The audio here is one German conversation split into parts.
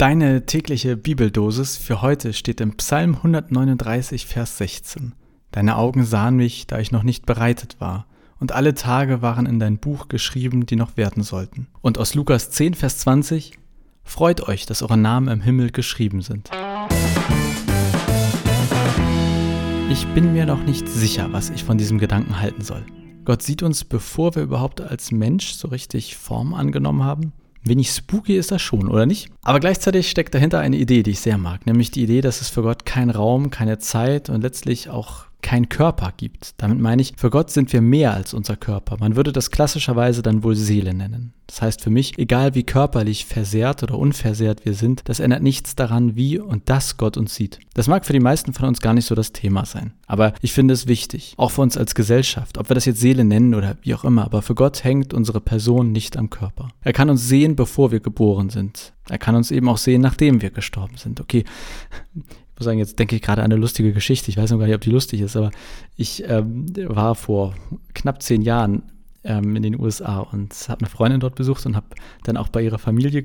Deine tägliche Bibeldosis für heute steht im Psalm 139, Vers 16. Deine Augen sahen mich, da ich noch nicht bereitet war, und alle Tage waren in dein Buch geschrieben, die noch werden sollten. Und aus Lukas 10, Vers 20, Freut euch, dass eure Namen im Himmel geschrieben sind. Ich bin mir noch nicht sicher, was ich von diesem Gedanken halten soll. Gott sieht uns, bevor wir überhaupt als Mensch so richtig Form angenommen haben. Wenig spooky ist das schon, oder nicht? Aber gleichzeitig steckt dahinter eine Idee, die ich sehr mag, nämlich die Idee, dass es für Gott keinen Raum, keine Zeit und letztlich auch kein Körper gibt. Damit meine ich, für Gott sind wir mehr als unser Körper. Man würde das klassischerweise dann wohl Seele nennen. Das heißt für mich, egal wie körperlich versehrt oder unversehrt wir sind, das ändert nichts daran, wie und dass Gott uns sieht. Das mag für die meisten von uns gar nicht so das Thema sein. Aber ich finde es wichtig, auch für uns als Gesellschaft, ob wir das jetzt Seele nennen oder wie auch immer, aber für Gott hängt unsere Person nicht am Körper. Er kann uns sehen, bevor wir geboren sind. Er kann uns eben auch sehen, nachdem wir gestorben sind. Okay, muss sagen, jetzt denke ich gerade an eine lustige Geschichte. Ich weiß noch gar nicht, ob die lustig ist, aber ich ähm, war vor knapp zehn Jahren ähm, in den USA und habe eine Freundin dort besucht und habe dann auch bei ihrer Familie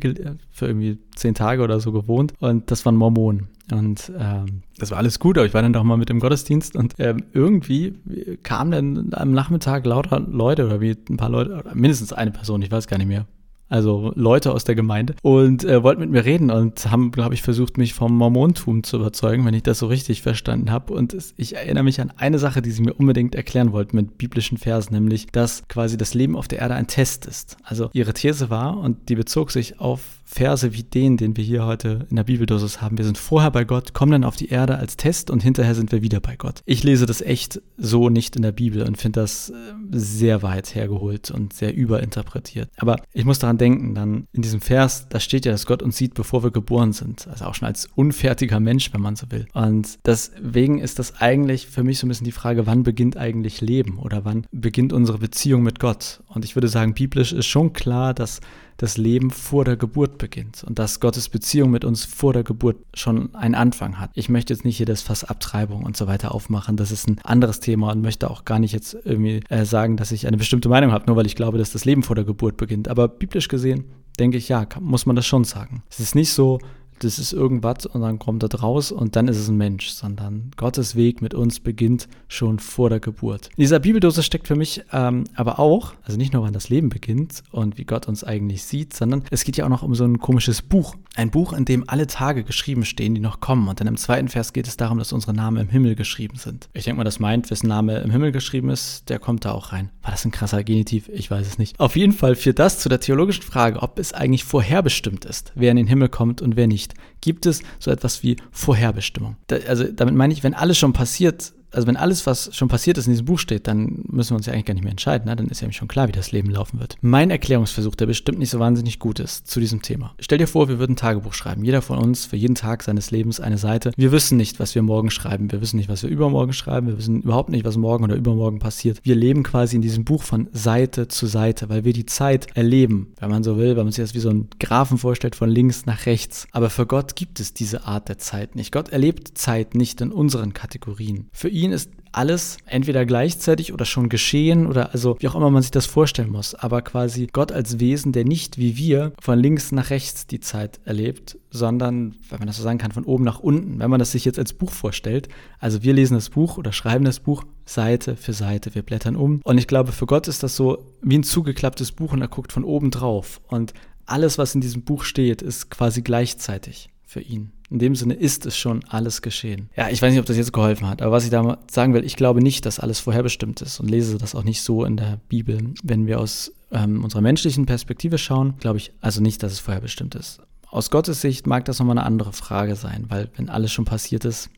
für irgendwie zehn Tage oder so gewohnt und das waren Mormonen. Und ähm, das war alles gut, aber ich war dann doch mal mit im Gottesdienst und ähm, irgendwie kamen dann am Nachmittag lauter Leute oder wie ein paar Leute, mindestens eine Person, ich weiß gar nicht mehr, also Leute aus der Gemeinde, und äh, wollten mit mir reden und haben, glaube ich, versucht, mich vom Mormontum zu überzeugen, wenn ich das so richtig verstanden habe. Und es, ich erinnere mich an eine Sache, die sie mir unbedingt erklären wollten mit biblischen Versen, nämlich, dass quasi das Leben auf der Erde ein Test ist. Also ihre These war, und die bezog sich auf Verse wie den, den wir hier heute in der Bibeldosis haben. Wir sind vorher bei Gott, kommen dann auf die Erde als Test und hinterher sind wir wieder bei Gott. Ich lese das echt so nicht in der Bibel und finde das äh, sehr weit hergeholt und sehr überinterpretiert. Aber ich muss daran denken, dann in diesem Vers, da steht ja, dass Gott uns sieht, bevor wir geboren sind. Also auch schon als unfertiger Mensch, wenn man so will. Und deswegen ist das eigentlich für mich so ein bisschen die Frage, wann beginnt eigentlich Leben oder wann beginnt unsere Beziehung mit Gott? Und ich würde sagen, biblisch ist schon klar, dass das Leben vor der Geburt beginnt und dass Gottes Beziehung mit uns vor der Geburt schon einen Anfang hat. Ich möchte jetzt nicht hier das Fass Abtreibung und so weiter aufmachen, das ist ein anderes Thema und möchte auch gar nicht jetzt irgendwie äh, sagen, dass ich eine bestimmte Meinung habe, nur weil ich glaube, dass das Leben vor der Geburt beginnt. Aber biblisch gesehen denke ich, ja, muss man das schon sagen. Es ist nicht so, das ist irgendwas und dann kommt das raus und dann ist es ein Mensch, sondern Gottes Weg mit uns beginnt schon vor der Geburt. In dieser Bibeldose steckt für mich ähm, aber auch, also nicht nur wann das Leben beginnt und wie Gott uns eigentlich sieht, sondern es geht ja auch noch um so ein komisches Buch. Ein Buch, in dem alle Tage geschrieben stehen, die noch kommen. Und dann im zweiten Vers geht es darum, dass unsere Namen im Himmel geschrieben sind. Ich denke mal, das meint, wessen Name im Himmel geschrieben ist, der kommt da auch rein. War das ein krasser Genitiv? Ich weiß es nicht. Auf jeden Fall führt das zu der theologischen Frage, ob es eigentlich vorherbestimmt ist, wer in den Himmel kommt und wer nicht gibt es so etwas wie Vorherbestimmung. Da, also damit meine ich, wenn alles schon passiert also wenn alles, was schon passiert ist, in diesem Buch steht, dann müssen wir uns ja eigentlich gar nicht mehr entscheiden. Ne? Dann ist ja schon klar, wie das Leben laufen wird. Mein Erklärungsversuch, der bestimmt nicht so wahnsinnig gut ist zu diesem Thema. Stell dir vor, wir würden ein Tagebuch schreiben. Jeder von uns für jeden Tag seines Lebens eine Seite. Wir wissen nicht, was wir morgen schreiben. Wir wissen nicht, was wir übermorgen schreiben. Wir wissen überhaupt nicht, was morgen oder übermorgen passiert. Wir leben quasi in diesem Buch von Seite zu Seite, weil wir die Zeit erleben, wenn man so will, weil man sich das wie so ein Graphen vorstellt, von links nach rechts. Aber für Gott gibt es diese Art der Zeit nicht. Gott erlebt Zeit nicht in unseren Kategorien. Für ihn ist alles entweder gleichzeitig oder schon geschehen oder also wie auch immer man sich das vorstellen muss, aber quasi Gott als Wesen, der nicht wie wir von links nach rechts die Zeit erlebt, sondern, wenn man das so sagen kann, von oben nach unten. Wenn man das sich jetzt als Buch vorstellt, also wir lesen das Buch oder schreiben das Buch Seite für Seite, wir blättern um. Und ich glaube, für Gott ist das so wie ein zugeklapptes Buch und er guckt von oben drauf. Und alles, was in diesem Buch steht, ist quasi gleichzeitig für ihn. In dem Sinne ist es schon alles geschehen. Ja, ich weiß nicht, ob das jetzt geholfen hat, aber was ich da sagen will, ich glaube nicht, dass alles vorherbestimmt ist und lese das auch nicht so in der Bibel. Wenn wir aus ähm, unserer menschlichen Perspektive schauen, glaube ich also nicht, dass es vorherbestimmt ist. Aus Gottes Sicht mag das nochmal eine andere Frage sein, weil wenn alles schon passiert ist,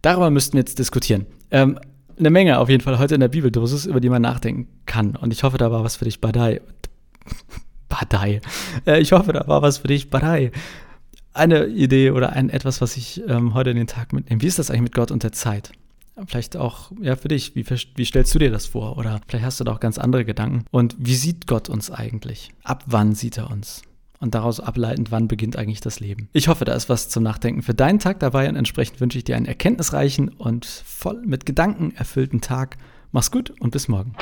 darüber müssten wir jetzt diskutieren. Ähm, eine Menge auf jeden Fall heute in der Bibeldosis, über die man nachdenken kann. Und ich hoffe, da war was für dich, Badai. Badai. Äh, ich hoffe, da war was für dich, Badai eine Idee oder ein etwas, was ich ähm, heute in den Tag mitnehme. Wie ist das eigentlich mit Gott und der Zeit? Vielleicht auch ja für dich. Wie, wie stellst du dir das vor? Oder vielleicht hast du da auch ganz andere Gedanken. Und wie sieht Gott uns eigentlich? Ab wann sieht er uns? Und daraus ableitend, wann beginnt eigentlich das Leben? Ich hoffe, da ist was zum Nachdenken für deinen Tag dabei und entsprechend wünsche ich dir einen erkenntnisreichen und voll mit Gedanken erfüllten Tag. Mach's gut und bis morgen.